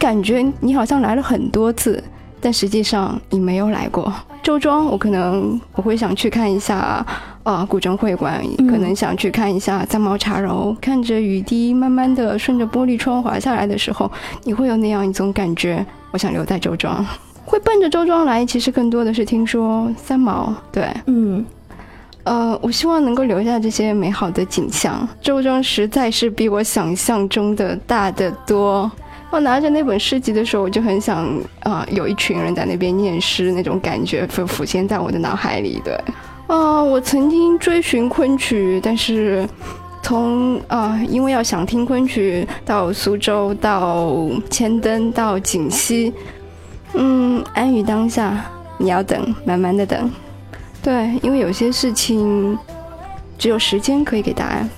感觉你好像来了很多次，但实际上你没有来过。周庄，我可能我会想去看一下，呃，古镇会馆，可能想去看一下三毛茶楼。看着雨滴慢慢的顺着玻璃窗滑下来的时候，你会有那样一种感觉，我想留在周庄。会奔着周庄来，其实更多的是听说三毛。对，嗯，呃，我希望能够留下这些美好的景象。周庄实在是比我想象中的大得多。我拿着那本诗集的时候，我就很想啊，有一群人在那边念诗，那种感觉浮浮现在我的脑海里。对，啊，我曾经追寻昆曲，但是从啊，因为要想听昆曲，到苏州，到千灯，到锦溪。嗯，安于当下，你要等，慢慢的等。对，因为有些事情只有时间可以给答案。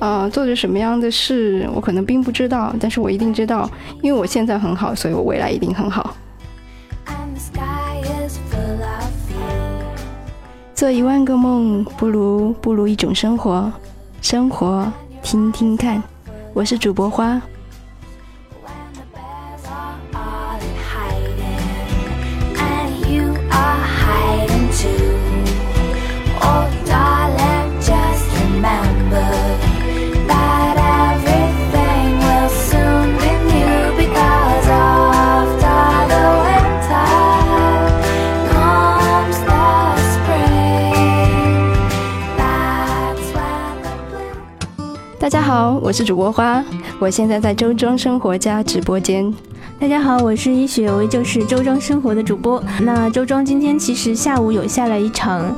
啊，做着什么样的事，我可能并不知道，但是我一定知道，因为我现在很好，所以我未来一定很好。做一万个梦，不如不如一种生活。生活，听听看。我是主播花。好，我是主播花，我现在在周庄生活家直播间。大家好，我是一雪，我就是周庄生活的主播。那周庄今天其实下午有下了一场，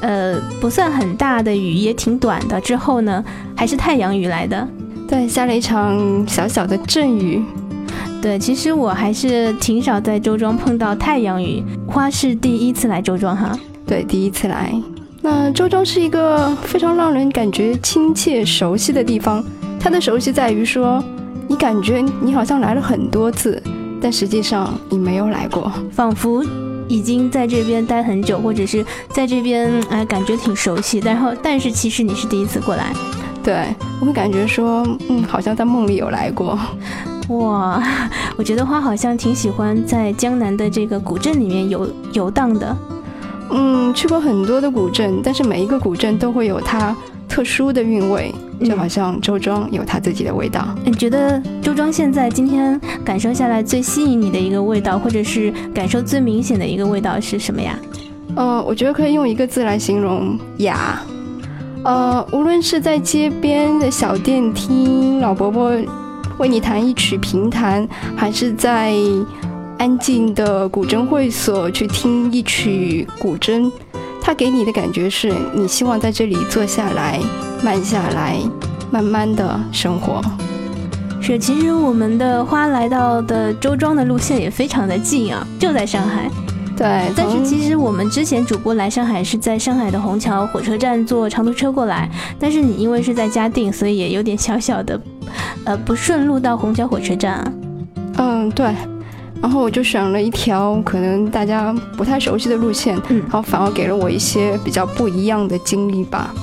呃，不算很大的雨，也挺短的。之后呢，还是太阳雨来的。对，下了一场小小的阵雨。对，其实我还是挺少在周庄碰到太阳雨。花是第一次来周庄哈？对，第一次来。那周庄是一个非常让人感觉亲切、熟悉的地方。它的熟悉在于说，你感觉你好像来了很多次，但实际上你没有来过，仿佛已经在这边待很久，或者是在这边哎感觉挺熟悉。然后，但是其实你是第一次过来。对，我会感觉说，嗯，好像在梦里有来过。哇，我觉得花好像挺喜欢在江南的这个古镇里面游游荡的。嗯，去过很多的古镇，但是每一个古镇都会有它特殊的韵味，就好像周庄有它自己的味道。你觉得周庄现在今天感受下来最吸引你的一个味道，或者是感受最明显的一个味道是什么呀？呃，我觉得可以用一个字来形容雅。呃，无论是在街边的小店听老伯伯为你弹一曲评弹，还是在。安静的古筝会所，去听一曲古筝，它给你的感觉是你希望在这里坐下来，慢下来，慢慢的生活。是，其实我们的花来到的周庄的路线也非常的近啊，就在上海。对，但是其实我们之前主播来上海是在上海的虹桥火车站坐长途车过来，但是你因为是在嘉定，所以也有点小小的，呃，不顺路到虹桥火车站啊。嗯，对。然后我就选了一条可能大家不太熟悉的路线，嗯，然后反而给了我一些比较不一样的经历吧，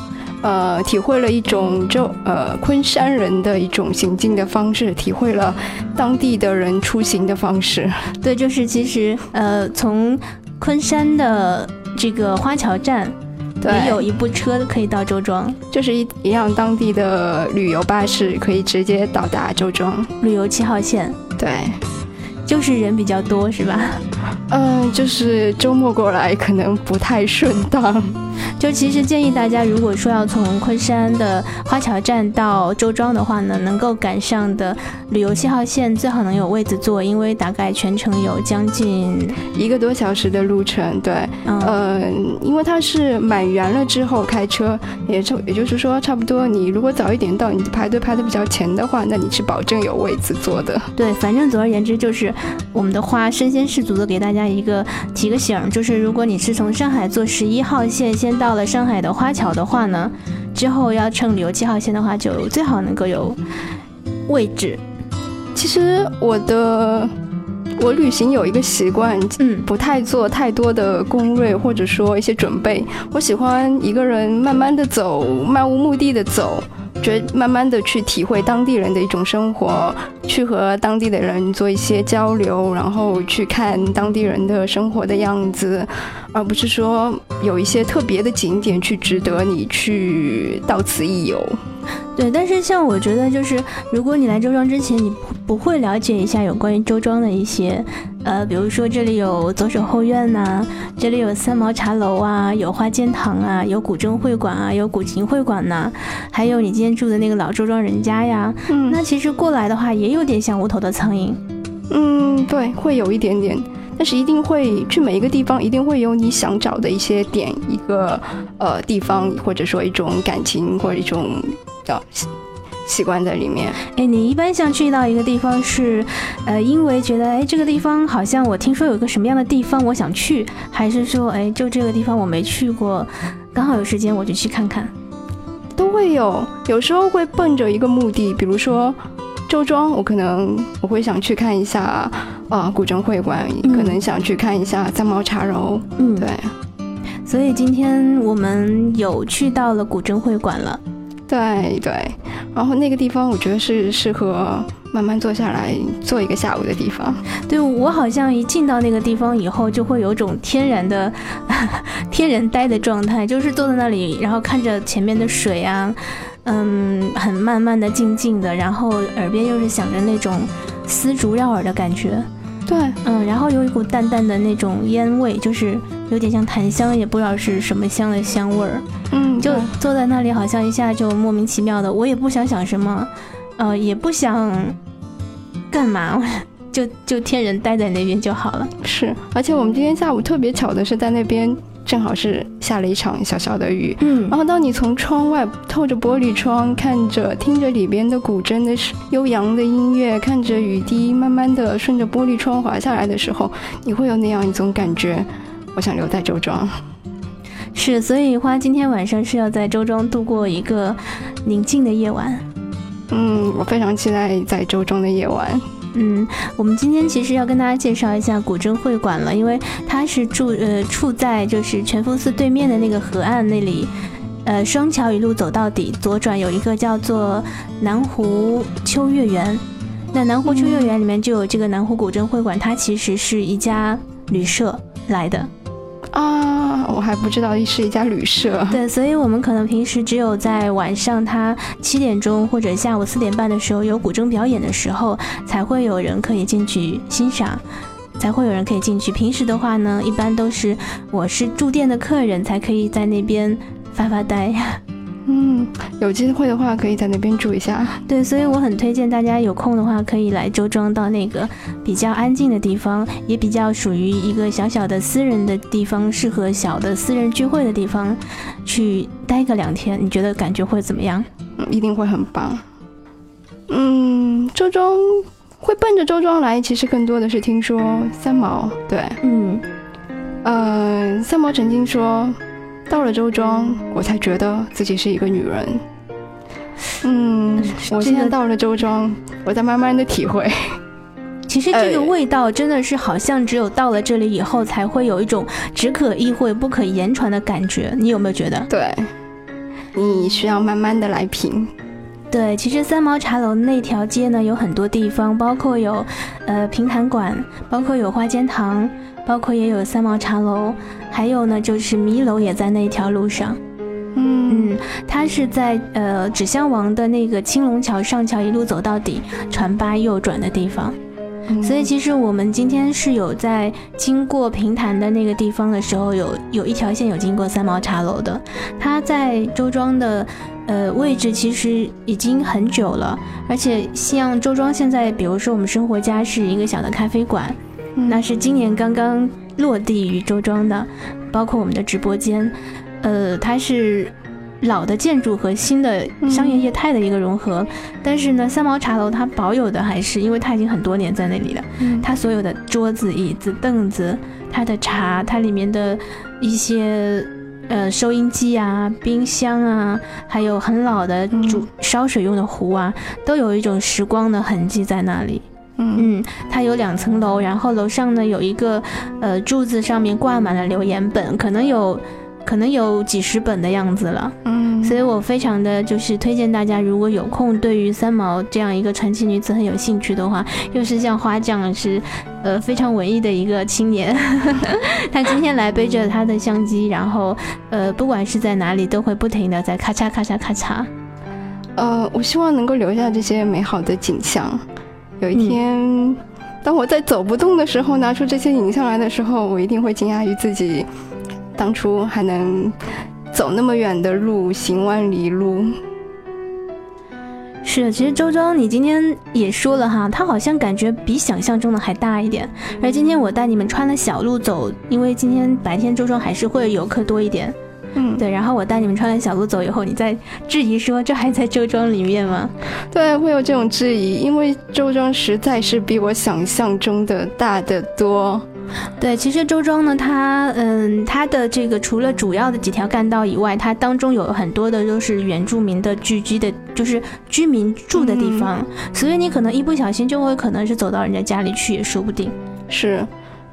呃，体会了一种就呃昆山人的一种行进的方式，体会了当地的人出行的方式。对，就是其实呃从昆山的这个花桥站，也有一部车可以到周庄，就是一一辆当地的旅游巴士可以直接到达周庄，旅游七号线。对。就是人比较多，是吧？嗯，就是周末过来可能不太顺当。就其实建议大家，如果说要从昆山的花桥站到周庄的话呢，能够赶上的旅游七号线最好能有位子坐，因为大概全程有将近一个多小时的路程。对，嗯，因为它是满员了之后开车，也就也就是说，差不多你如果早一点到，你排队排的比较前的话，那你是保证有位子坐的。对，反正总而言之就是。我们的花身先士卒的给大家一个提个醒，就是如果你是从上海坐十一号线先到了上海的花桥的话呢，之后要乘旅游七号线的话，就最好能够有位置。其实我的我旅行有一个习惯，嗯，不太做太多的攻略或者说一些准备，我喜欢一个人慢慢的走，漫无目的的走。觉得慢慢的去体会当地人的一种生活，去和当地的人做一些交流，然后去看当地人的生活的样子，而不是说有一些特别的景点去值得你去到此一游。对，但是像我觉得，就是如果你来周庄之前，你不不会了解一下有关于周庄的一些，呃，比如说这里有左手后院呐，这里有三毛茶楼啊，有花间堂啊，有古筝会馆啊，有古琴会馆呐，还有你今天住的那个老周庄人家呀，嗯。那其实过来的话，也有点像无头的苍蝇。嗯，对，会有一点点，但是一定会去每一个地方，一定会有你想找的一些点，一个呃地方，或者说一种感情或者一种叫习习惯在里面。哎，你一般想去到一个地方是，呃，因为觉得哎这个地方好像我听说有个什么样的地方我想去，还是说哎就这个地方我没去过，刚好有时间我就去看看。都会有，有时候会奔着一个目的，比如说周庄，我可能我会想去看一下呃古筝会馆，嗯。可能想去看一下三毛茶楼，嗯，对。所以今天我们有去到了古筝会馆了。对对，然后那个地方我觉得是适合慢慢坐下来坐一个下午的地方。对我好像一进到那个地方以后，就会有种天然的 天然呆的状态，就是坐在那里，然后看着前面的水啊，嗯，很慢慢的、静静的，然后耳边又是响着那种丝竹绕耳的感觉，对，嗯，然后有一股淡淡的那种烟味，就是有点像檀香，也不知道是什么香的香味儿，嗯，就坐在那里，好像一下就莫名其妙的，我也不想想什么，呃，也不想干嘛，就就天人待在那边就好了。是，而且我们今天下午特别巧的是在那边正好是下了一场小小的雨。嗯然后，当你从窗外透着玻璃窗，看着、听着里边的古筝的悠扬的音乐，看着雨滴慢慢的顺着玻璃窗滑下来的时候，你会有那样一种感觉，我想留在周庄。是，所以花今天晚上是要在周庄度过一个宁静的夜晚。嗯，我非常期待在周庄的夜晚。嗯，我们今天其实要跟大家介绍一下古筝会馆了，因为它是住呃处在就是全峰寺对面的那个河岸那里，呃双桥一路走到底，左转有一个叫做南湖秋月园。那南湖秋月园里面就有这个南湖古筝会馆，它其实是一家旅社来的。啊，我还不知道是一家旅社。对，所以我们可能平时只有在晚上它七点钟或者下午四点半的时候有古筝表演的时候，才会有人可以进去欣赏，才会有人可以进去。平时的话呢，一般都是我是住店的客人才可以在那边发发呆。嗯，有机会的话可以在那边住一下。对，所以我很推荐大家有空的话可以来周庄到那个比较安静的地方，也比较属于一个小小的私人的地方，适合小的私人聚会的地方，去待个两天，你觉得感觉会怎么样？嗯，一定会很棒。嗯，周庄会奔着周庄来，其实更多的是听说三毛，对，嗯。呃，三毛曾经说，到了周庄，我才觉得自己是一个女人。嗯，我现在到了周庄，我在慢慢的体会。其实这个呃味道真的是好像只有到了这里以后才会有一种只可意会不可言传的感觉，你有没有觉得？对，你需要慢慢的来品。对，其实三毛茶楼那条街呢有很多地方，包括有呃平潭馆，包括有花间堂，包括也有三毛茶楼，还有呢就是迷楼也在那条路上。嗯嗯，它是在呃纸箱王的那个青龙桥上桥一路走到底，船八右转的地方。嗯所以其实我们今天是有在经过平潭的那个地方的时候，有有一条线有经过三毛茶楼的，它在周庄的呃位置其实已经很久了，而且像周庄现在，比如说我们生活家是一个小的咖啡馆，嗯那是今年刚刚落地于周庄的，包括我们的直播间，呃，它是。老的建筑和新的商业业态的一个融合，但是呢，三毛茶楼它保有的还是，因为它已经很多年在那里了，嗯。它所有的桌子、椅子、凳子，它的茶，它里面的一些呃收音机啊、冰箱啊，还有很老的煮嗯。烧水用的壶啊，都有一种时光的痕迹在那里。嗯嗯，它有两层楼，然后楼上呢有一个呃柱子，上面挂满了留言本，可能有可能有几十本的样子了。嗯所以我非常的就是推荐大家，如果有空，对于三毛这样一个传奇女子很有兴趣的话，又是像花匠是，呃非常文艺的一个青年，他今天来背着他的相机，然后呃不管是在哪里，都会不停的在咔嚓咔嚓咔嚓。呃，我希望能够留下这些美好的景象。有一天，当我在走不动的时候，拿出这些影像来的时候，我一定会惊讶于自己，当初还能走那么远的路，行万里路。是，其实周庄，你今天也说了哈，他好像感觉比想象中的还大一点。而今天我带你们穿了小路走，因为今天白天周庄还是会游客多一点。嗯，对，然后我带你们穿了小路走以后，你再质疑说这还在周庄里面吗？对，会有这种质疑，因为周庄实在是比我想象中的大得多。对，其实周庄呢，它嗯，它的这个除了主要的几条干道以外，它当中有很多的都是原住民的聚居的，就是居民住的地方，所以你可能一不小心就会可能是走到人家家里去也说不定。是。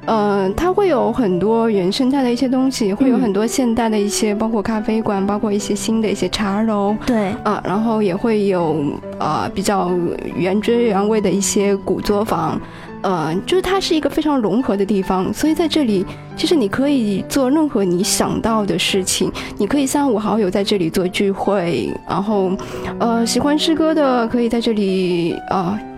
呃，它会有很多原生态的一些东西，会有很多现代的一些，包括咖啡馆，包括一些新的一些茶楼，对，啊，然后也会有呃比较原汁原味的一些古作坊，呃，就是它是一个非常融合的地方，所以在这里，其实你可以做任何你想到的事情，你可以三五好友在这里做聚会，然后，呃，喜欢诗歌的可以在这里啊。呃，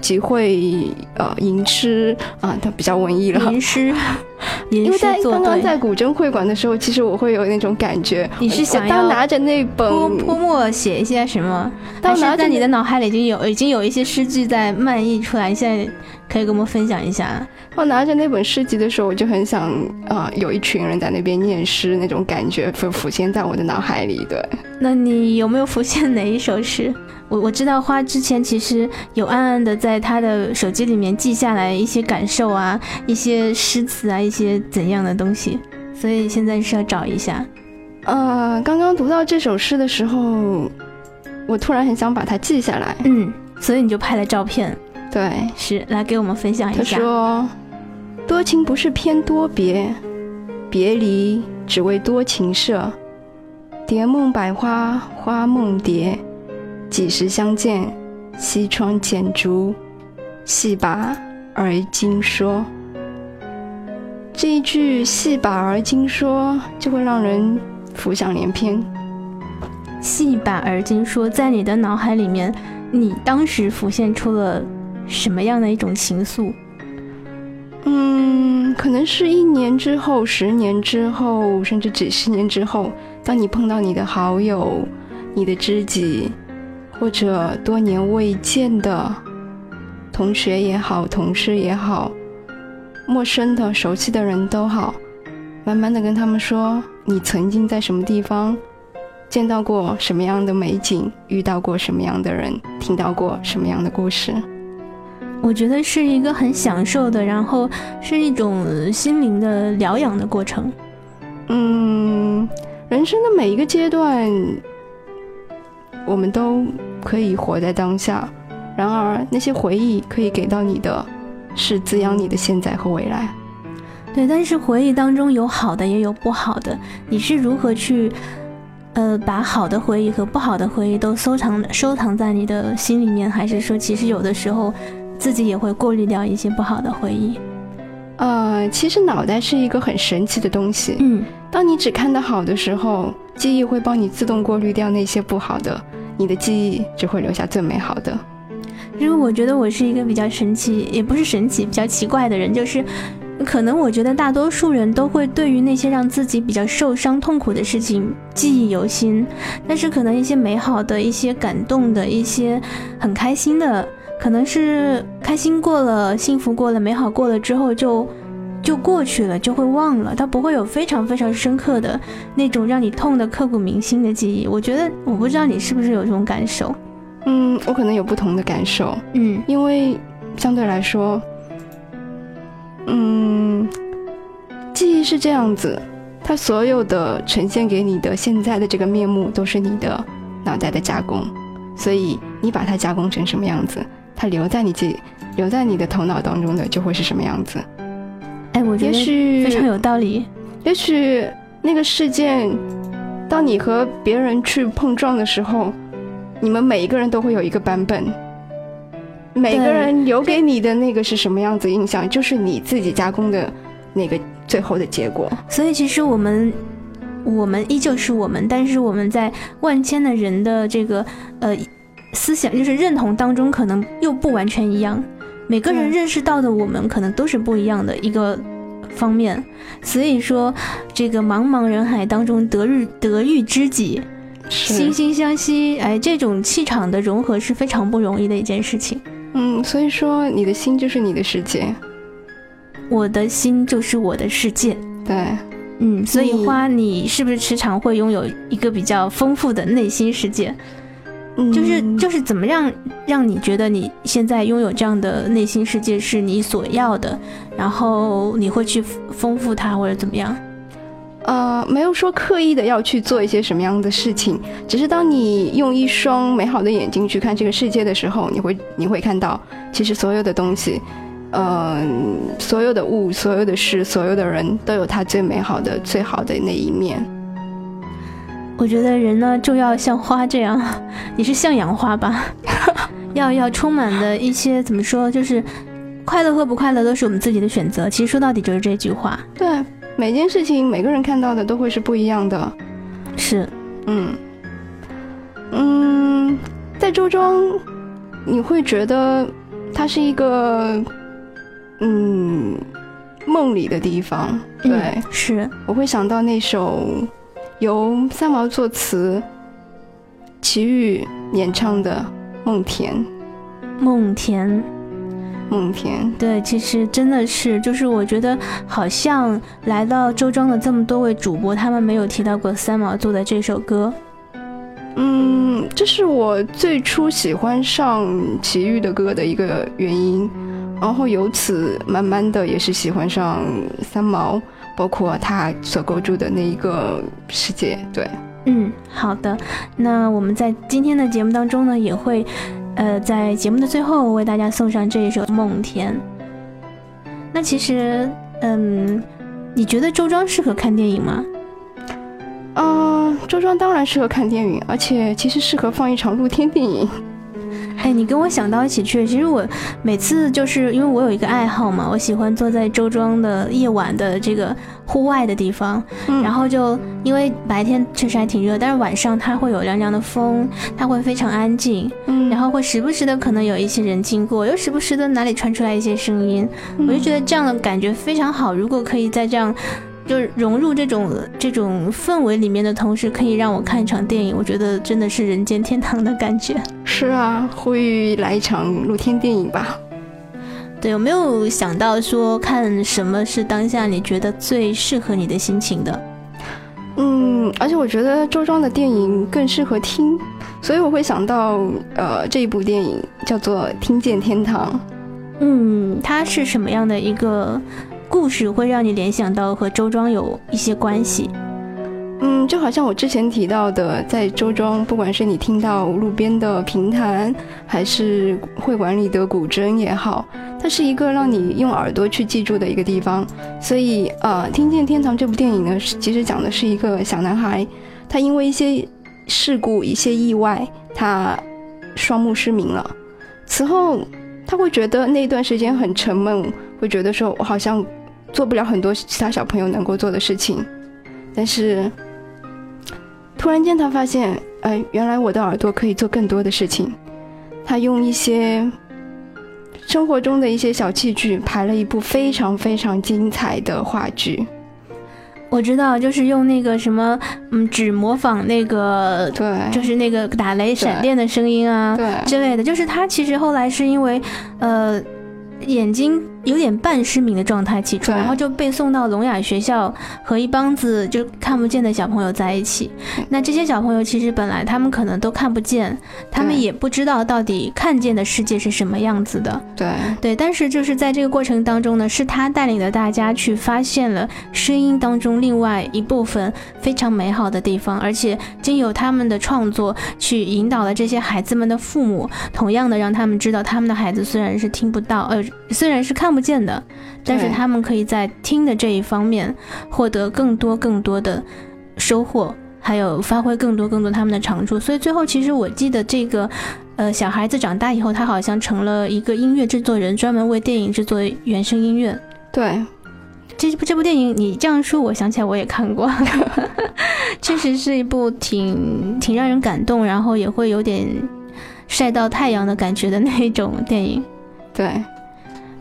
集会呃吟诗啊，它比较文艺了。吟诗，因为在刚刚在古筝会馆的时候，其实我会有那种感觉。你是想要拿着那本泼墨写一些什么？当时在你的脑海里已经有已经有一些诗句在漫溢出来，现在可以跟我们分享一下。我拿着那本诗集的时候，我就很想啊，有一群人在那边念诗，那种感觉浮浮现在我的脑海里。对，那你有没有浮现哪一首诗？我我知道花之前其实有暗暗的在他的手机里面记下来一些感受啊，一些诗词啊，一些怎样的东西，所以现在是要找一下。呃，刚刚读到这首诗的时候，我突然很想把它记下来。嗯，所以你就拍了照片。对，是来给我们分享一下。他说：“多情不是偏多别，别离只为多情色。蝶梦百花，花梦蝶。”几时相见？西窗剪烛，戏把而今说。这一句“戏把而今说”就会让人浮想联翩。戏把而今说，在你的脑海里面，你当时浮现出了什么样的一种情愫？嗯，可能是一年之后、十年之后，甚至几十年之后，当你碰到你的好友、你的知己。或者多年未见的同学也好，同事也好，陌生的、熟悉的人都好，慢慢的跟他们说，你曾经在什么地方见到过什么样的美景，遇到过什么样的人，听到过什么样的故事。我觉得是一个很享受的，然后是一种心灵的疗养的过程。嗯，人生的每一个阶段。我们都可以活在当下，然而那些回忆可以给到你的，是滋养你的现在和未来。对，但是回忆当中有好的也有不好的，你是如何去，呃，把好的回忆和不好的回忆都收藏收藏在你的心里面，还是说其实有的时候自己也会过滤掉一些不好的回忆？呃，其实脑袋是一个很神奇的东西。嗯，当你只看到好的时候，记忆会帮你自动过滤掉那些不好的。你的记忆只会留下最美好的。因为我觉得我是一个比较神奇，也不是神奇，比较奇怪的人，就是可能我觉得大多数人都会对于那些让自己比较受伤、痛苦的事情记忆犹新，但是可能一些美好的、一些感动的、一些很开心的，可能是开心过了、幸福过了、美好过了之后就。就过去了，就会忘了，它不会有非常非常深刻的那种让你痛的刻骨铭心的记忆。我觉得，我不知道你是不是有这种感受。嗯，我可能有不同的感受。嗯，因为相对来说，嗯，记忆是这样子，它所有的呈现给你的现在的这个面目，都是你的脑袋的加工。所以你把它加工成什么样子，它留在你记，留在你的头脑当中的就会是什么样子。哎，我觉得非常有道理。也许那个事件当你和别人去碰撞的时候，你们每一个人都会有一个版本，每个人留给你的那个是什么样子印象，就是你自己加工的那个最后的结果。所以其实我们，我们依旧是我们，但是我们在万千的人的这个呃思想，就是认同当中，可能又不完全一样。每个人认识到的我们，可能都是不一样的一个方面。所以说，这个茫茫人海当中得遇得遇知己。惺惺相惜，哎，这种气场的融合是非常不容易的一件事情。嗯，所以说你的心就是你的世界，我的心就是我的世界。对，嗯，所以花，你是不是时常会拥有一个比较丰富的内心世界？嗯，就是就是怎么样让你觉得你现在拥有这样的内心世界是你所要的，然后你会去丰富它或者怎么样？呃，没有说刻意的要去做一些什么样的事情，只是当你用一双美好的眼睛去看这个世界的时候，你会你会看到，其实所有的东西，嗯，所有的物，所有的事，所有的人都有他最美好的、最好的那一面。我觉得人呢，就要像花这样，你是向阳花吧？要要充满的一些怎么说，就是快乐和不快乐都是我们自己的选择。其实说到底就是这句话。对。每件事情，每个人看到的都会是不一样的，是，嗯，嗯，在周庄，你会觉得它是一个，嗯，梦里的地方，对，是，我会想到那首由三毛作词，齐豫演唱的《梦田》，梦田。梦田，对，其实真的是，就是我觉得好像来到周庄的这么多位主播，他们没有提到过三毛做的这首歌。嗯，这是我最初喜欢上齐豫的歌的一个原因，然后由此慢慢的也是喜欢上三毛，包括他所构筑的那一个世界。对，嗯，好的，那我们在今天的节目当中呢，也会。呃，在节目的最后，为大家送上这一首《梦田》。那其实，嗯，你觉得周庄适合看电影吗？嗯，周庄当然适合看电影，而且其实适合放一场露天电影。哎，你跟我想到一起去。其实我每次就是因为我有一个爱好嘛，我喜欢坐在周庄的夜晚的这个户外的地方，然后就因为白天确实还挺热，但是晚上它会有凉凉的风，它会非常安静，嗯，然后会时不时的可能有一些人经过，又时不时的哪里传出来一些声音，我就觉得这样的感觉非常好。如果可以在这样。就是融入这种这种氛围里面的同时，可以让我看一场电影，我觉得真的是人间天堂的感觉。是啊，呼吁来一场露天电影吧。对，有没有想到说看什么是当下你觉得最适合你的心情的？嗯，而且我觉得周庄的电影更适合听，所以我会想到呃这一部电影叫做《听见天堂》。嗯，它是什么样的一个？故事会让你联想到和周庄有一些关系，嗯，就好像我之前提到的，在周庄，不管是你听到路边的评弹，还是会馆里的古筝也好，它是一个让你用耳朵去记住的一个地方。所以，呃，《听见天堂》这部电影呢，其实讲的是一个小男孩，他因为一些事故、一些意外，他双目失明了。此后，他会觉得那段时间很沉闷，会觉得说，我好像。做不了很多其他小朋友能够做的事情，但是突然间他发现，哎，原来我的耳朵可以做更多的事情。他用一些生活中的一些小器具排了一部非常非常精彩的话剧。我知道，就是用那个什么，嗯，只模仿那个，对，就是那个打雷闪电的声音啊，对之类的。就是他其实后来是因为，呃。眼睛有点半失明的状态起初，然后就被送到聋哑学校，和一帮子就看不见的小朋友在一起。那这些小朋友其实本来他们可能都看不见，他们也不知道到底看见的世界是什么样子的。对对，但是就是在这个过程当中呢，是他带领着大家去发现了声音当中另外一部分非常美好的地方，而且经由他们的创作去引导了这些孩子们的父母，同样的让他们知道他们的孩子虽然是听不到，呃。虽然是看不见的，但是他们可以在听的这一方面获得更多更多的收获，还有发挥更多更多他们的长处。所以最后，其实我记得这个，呃，小孩子长大以后，他好像成了一个音乐制作人，专门为电影制作原声音乐。对，这部这部电影你这样说，我想起来我也看过，确实是一部挺挺让人感动，然后也会有点晒到太阳的感觉的那一种电影。对。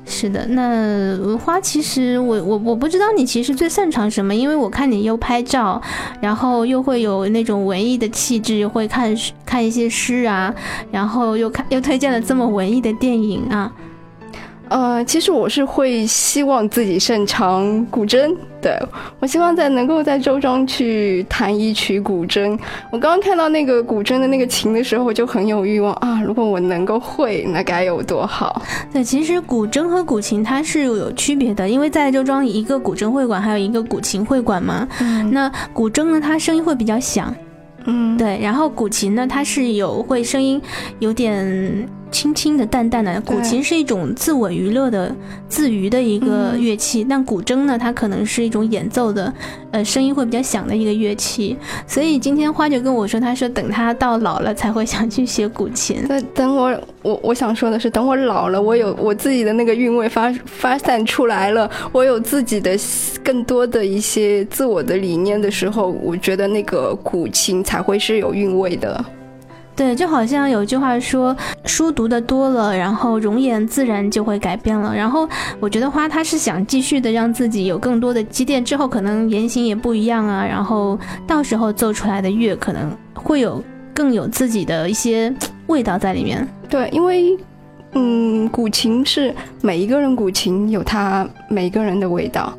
是的，那花其实我我我不知道你其实最擅长什么，因为我看你又拍照，然后又会有那种文艺的气质，会看看一些诗啊，然后又看又推荐了这么文艺的电影啊。呃，其实我是会希望自己擅长古筝，对我希望在能够在周庄去弹一曲古筝。我刚刚看到那个古筝的那个琴的时候，我就很有欲望啊！如果我能够会，那该有多好。对，其实古筝和古琴它是有区别的，因为在周庄一个古筝会馆，还有一个古琴会馆嘛。嗯。那古筝呢，它声音会比较响，嗯，对。然后古琴呢，它是有会声音有点。轻轻的、淡淡的，古琴是一种自我娱乐的、自娱的一个乐器。但古筝呢，它可能是一种演奏的，呃，声音会比较响的一个乐器。所以今天花就跟我说，他说等他到老了才会想去学古琴。那等我，我我想说的是，等我老了，我有我自己的那个韵味发发散出来了，我有自己的更多的一些自我的理念的时候，我觉得那个古琴才会是有韵味的。对，就好像有句话说，书读的多了，然后容颜自然就会改变了。然后我觉得花他是想继续的让自己有更多的积淀，之后可能言行也不一样啊。然后到时候奏出来的乐可能会有更有自己的一些味道在里面。对，因为嗯，古琴是每一个人古琴有他每个人的味道。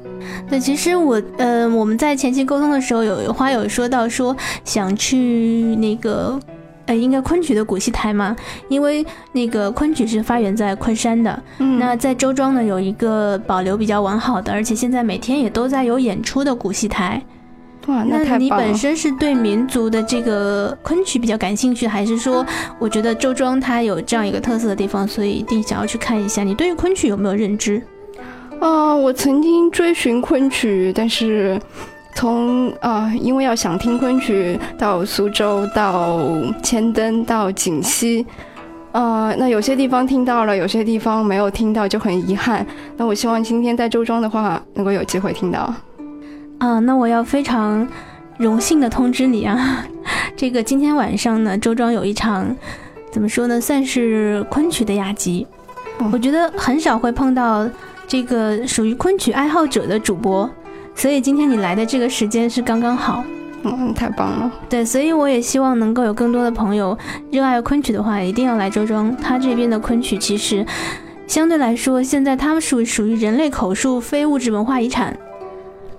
对，其实我呃，我们在前期沟通的时候，有花有说到说想去那个。呃，应该昆曲的古戏台嘛，因为那个昆曲是发源在昆山的。嗯，那在周庄呢，有一个保留比较完好的，而且现在每天也都在有演出的古戏台。哇，那那你本身是对民族的这个昆曲比较感兴趣，还是说，我觉得周庄它有这样一个特色的地方，所以一定想要去看一下？你对于昆曲有没有认知？啊，我曾经追寻昆曲，但是。从啊，因为要想听昆曲，到苏州，到千灯，到锦溪，呃，那有些地方听到了，有些地方没有听到，就很遗憾。那我希望今天在周庄的话，能够有机会听到。啊，那我要非常荣幸的通知你啊，这个今天晚上呢，周庄有一场，怎么说呢，算是昆曲的雅集。我觉得很少会碰到这个属于昆曲爱好者的主播。所以今天你来的这个时间是刚刚好，嗯，太棒了。对，所以我也希望能够有更多的朋友热爱昆曲的话，一定要来周庄。他这边的昆曲其实相对来说，现在他们属属于人类口述非物质文化遗产。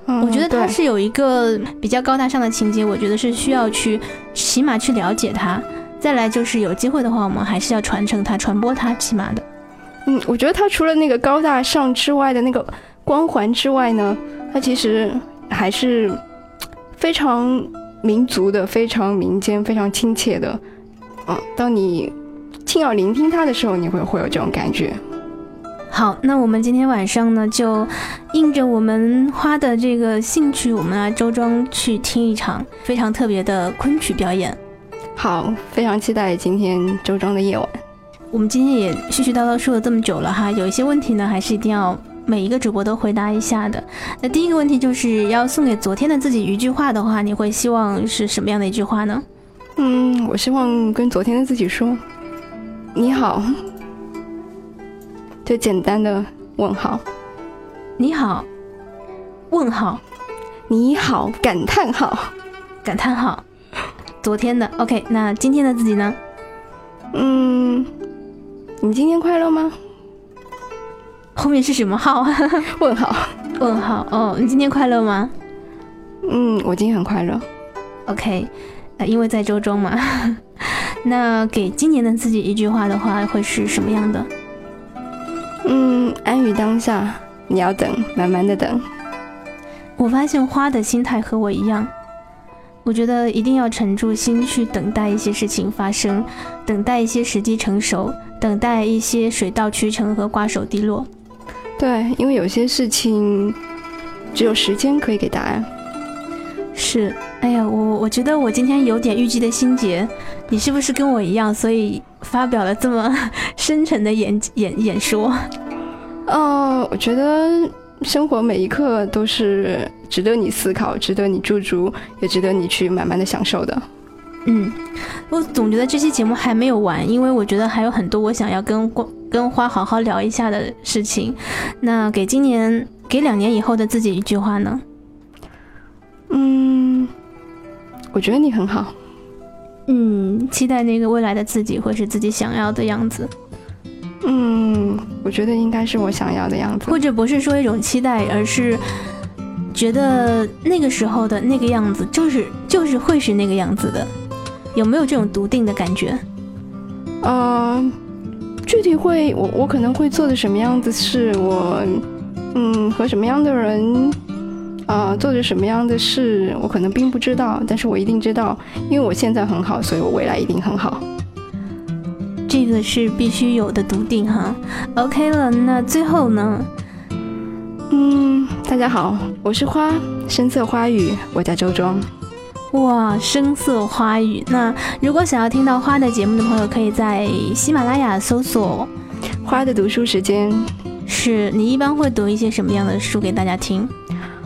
嗯，我觉得它是有一个比较高大上的情节，我觉得是需要去起码去了解它。再来就是有机会的话，我们还是要传承它、传播它，起码的。嗯，我觉得它除了那个高大上之外的那个光环之外呢。它其实还是非常民族的、非常民间、非常亲切的。嗯，当你亲耳聆听它的时候，你会会有这种感觉。好，那我们今天晚上呢，就应着我们花的这个兴趣，我们来周庄去听一场非常特别的昆曲表演。好，非常期待今天周庄的夜晚。我们今天也絮絮叨叨说了这么久了哈，有一些问题呢，还是一定要。每一个主播都回答一下的。那第一个问题就是要送给昨天的自己一句话的话，你会希望是什么样的一句话呢？嗯，我希望跟昨天的自己说：“你好。”就简单的问号。你好，问号，你好，感叹号，感叹号。昨天的 OK，那今天的自己呢？嗯，你今天快乐吗？后面是什么号？问号，问号。哦，你今天快乐吗？嗯，我今天很快乐。OK，呃，因为在周中嘛。那给今年的自己一句话的话，会是什么样的？嗯，安于当下，你要等，慢慢的等。我发现花的心态和我一样，我觉得一定要沉住心去等待一些事情发生，等待一些时机成熟，等待一些水到渠成和瓜熟蒂落。对，因为有些事情只有时间可以给答案。是，哎呀，我我觉得我今天有点预计的心结，你是不是跟我一样，所以发表了这么深沉的演演演说？哦，我觉得生活每一刻都是值得你思考、值得你驻足，也值得你去慢慢的享受的。嗯，我总觉得这期节目还没有完，因为我觉得还有很多我想要跟跟花好好聊一下的事情。那给今年、给两年以后的自己一句话呢？嗯，我觉得你很好。嗯，期待那个未来的自己会是自己想要的样子。嗯，我觉得应该是我想要的样子，或者不是说一种期待，而是觉得那个时候的那个样子就是就是会是那个样子的。有没有这种笃定的感觉？呃，具体会我我可能会做的什么样子，事我嗯和什么样的人。啊，做着什么样的事，我可能并不知道，但是我一定知道，因为我现在很好，所以我未来一定很好。这个是必须有的笃定哈。OK 了，那最后呢？嗯，大家好，我是花，深色花语，我叫周庄。哇，声色花语。那如果想要听到花的节目的朋友，可以在喜马拉雅搜索“花的读书时间”。是你一般会读一些什么样的书给大家听？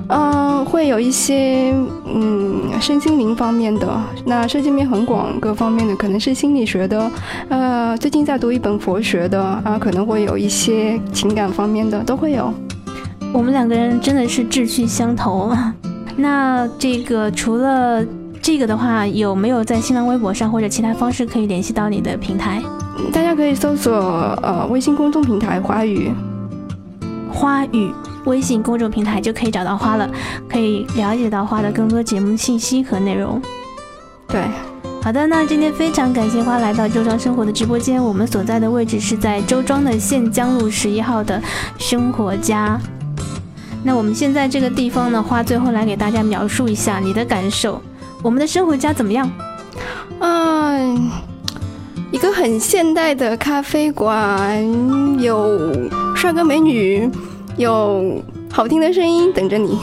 嗯，会有一些嗯身心灵方面的，那涉及面很广，各方面的可能是心理学的，呃，最近在读一本佛学的啊，可能会有一些情感方面的，都会有。我们两个人真的是志趣相投。那这个除了这个的话，有没有在新浪微博上或者其他方式可以联系到你的平台？大家可以搜索呃微信公众平台“花语”，花语。微信公众平台就可以找到花了，可以了解到花的更多节目信息和内容。对，好的，那今天非常感谢花来到周庄生活的直播间，我们所在的位置是在周庄的县江路十一号的生活家。那我们现在这个地方呢，花最后来给大家描述一下你的感受，我们的生活家怎么样？嗯，一个很现代的咖啡馆，有帅哥美女。有好听的声音等着你，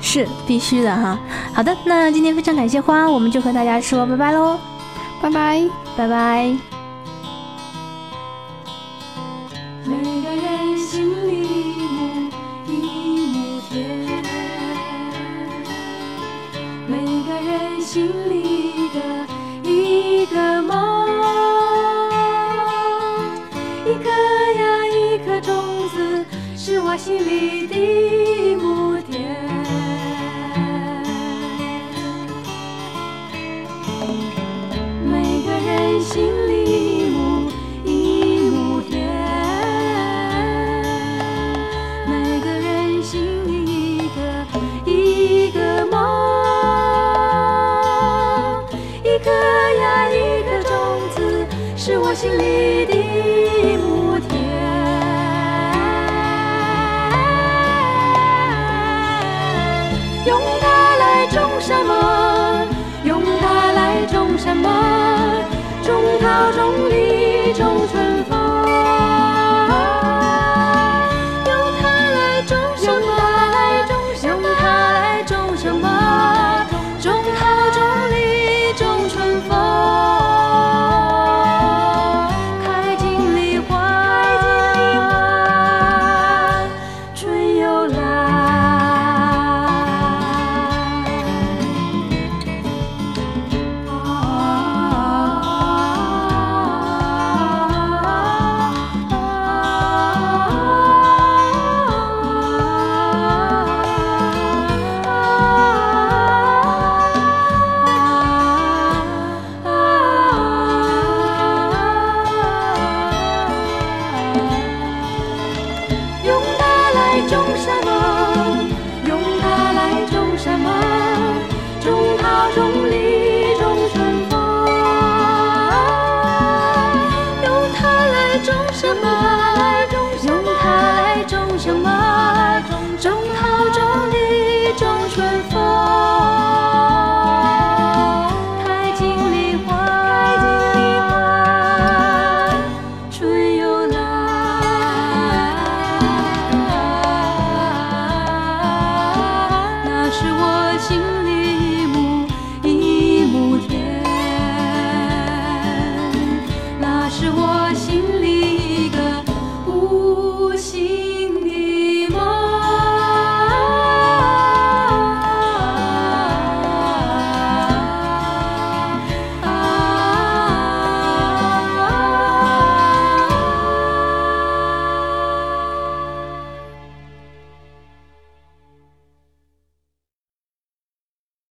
是必须的哈。好的，那今天非常感谢花，我们就和大家说拜拜喽，拜拜拜拜。